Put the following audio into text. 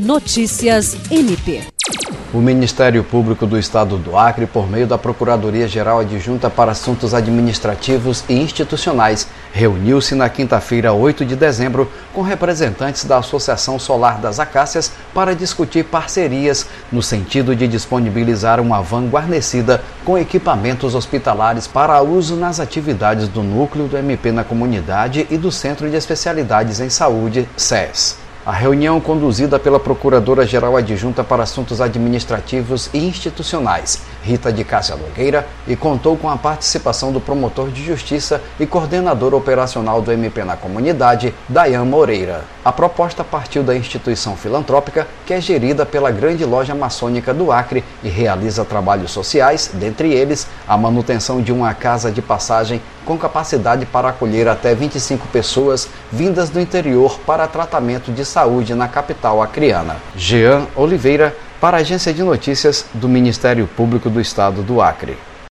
Notícias MP. O Ministério Público do Estado do Acre, por meio da Procuradoria-Geral Adjunta para Assuntos Administrativos e Institucionais, reuniu-se na quinta-feira, 8 de dezembro, com representantes da Associação Solar das Acácias para discutir parcerias no sentido de disponibilizar uma van guarnecida com equipamentos hospitalares para uso nas atividades do núcleo do MP na comunidade e do Centro de Especialidades em Saúde, SES. A reunião conduzida pela Procuradora-Geral Adjunta para Assuntos Administrativos e Institucionais, Rita de Cássia Nogueira, e contou com a participação do promotor de Justiça e coordenador operacional do MP na comunidade, Dayan Moreira. A proposta partiu da instituição filantrópica, que é gerida pela Grande Loja Maçônica do Acre e realiza trabalhos sociais, dentre eles a manutenção de uma casa de passagem com capacidade para acolher até 25 pessoas vindas do interior para tratamento de saúde na capital acreana. Jean Oliveira, para a Agência de Notícias do Ministério Público do Estado do Acre.